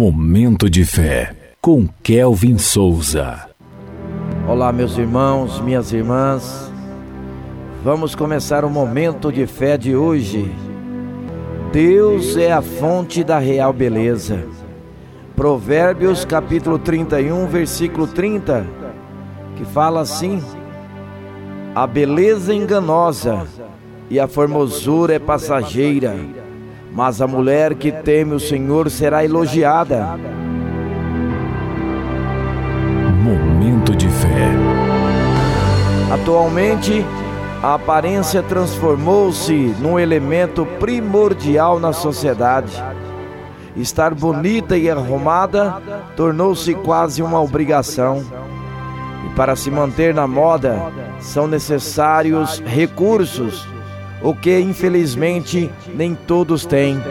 Momento de fé com Kelvin Souza. Olá, meus irmãos, minhas irmãs. Vamos começar o momento de fé de hoje. Deus é a fonte da real beleza. Provérbios capítulo 31, versículo 30, que fala assim: A beleza enganosa e a formosura é passageira mas a mulher que teme o Senhor será elogiada. Momento de fé. Atualmente, a aparência transformou-se num elemento primordial na sociedade. Estar bonita e arrumada tornou-se quase uma obrigação. E para se manter na moda, são necessários recursos o que infelizmente nem todos têm.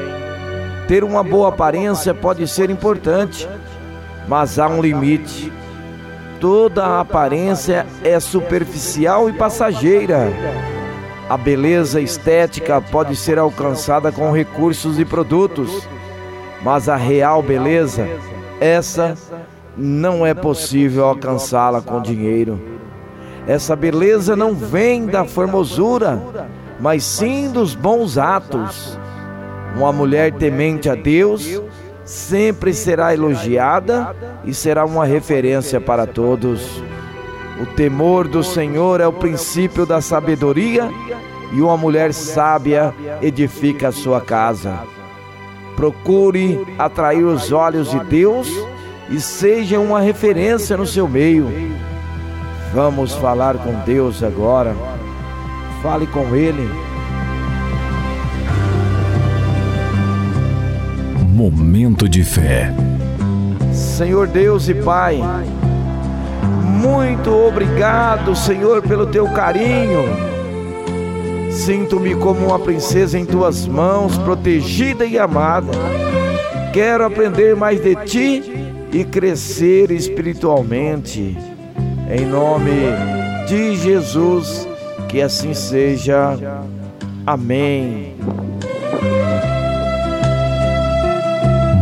Ter uma boa aparência pode ser importante, mas há um limite. Toda aparência é superficial e passageira. A beleza estética pode ser alcançada com recursos e produtos, mas a real beleza, essa não é possível alcançá-la com dinheiro. Essa beleza não vem da formosura, mas sim dos bons atos. Uma mulher temente a Deus sempre será elogiada e será uma referência para todos. O temor do Senhor é o princípio da sabedoria e uma mulher sábia edifica a sua casa. Procure atrair os olhos de Deus e seja uma referência no seu meio. Vamos falar com Deus agora. Fale com Ele. Momento de fé. Senhor Deus e Pai, muito obrigado, Senhor, pelo teu carinho. Sinto-me como uma princesa em tuas mãos, protegida e amada. Quero aprender mais de ti e crescer espiritualmente. Em nome de Jesus que assim seja. Amém.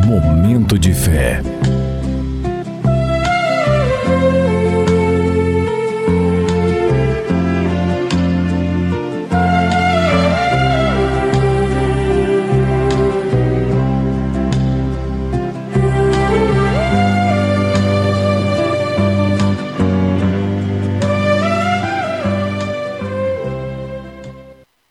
Momento de fé.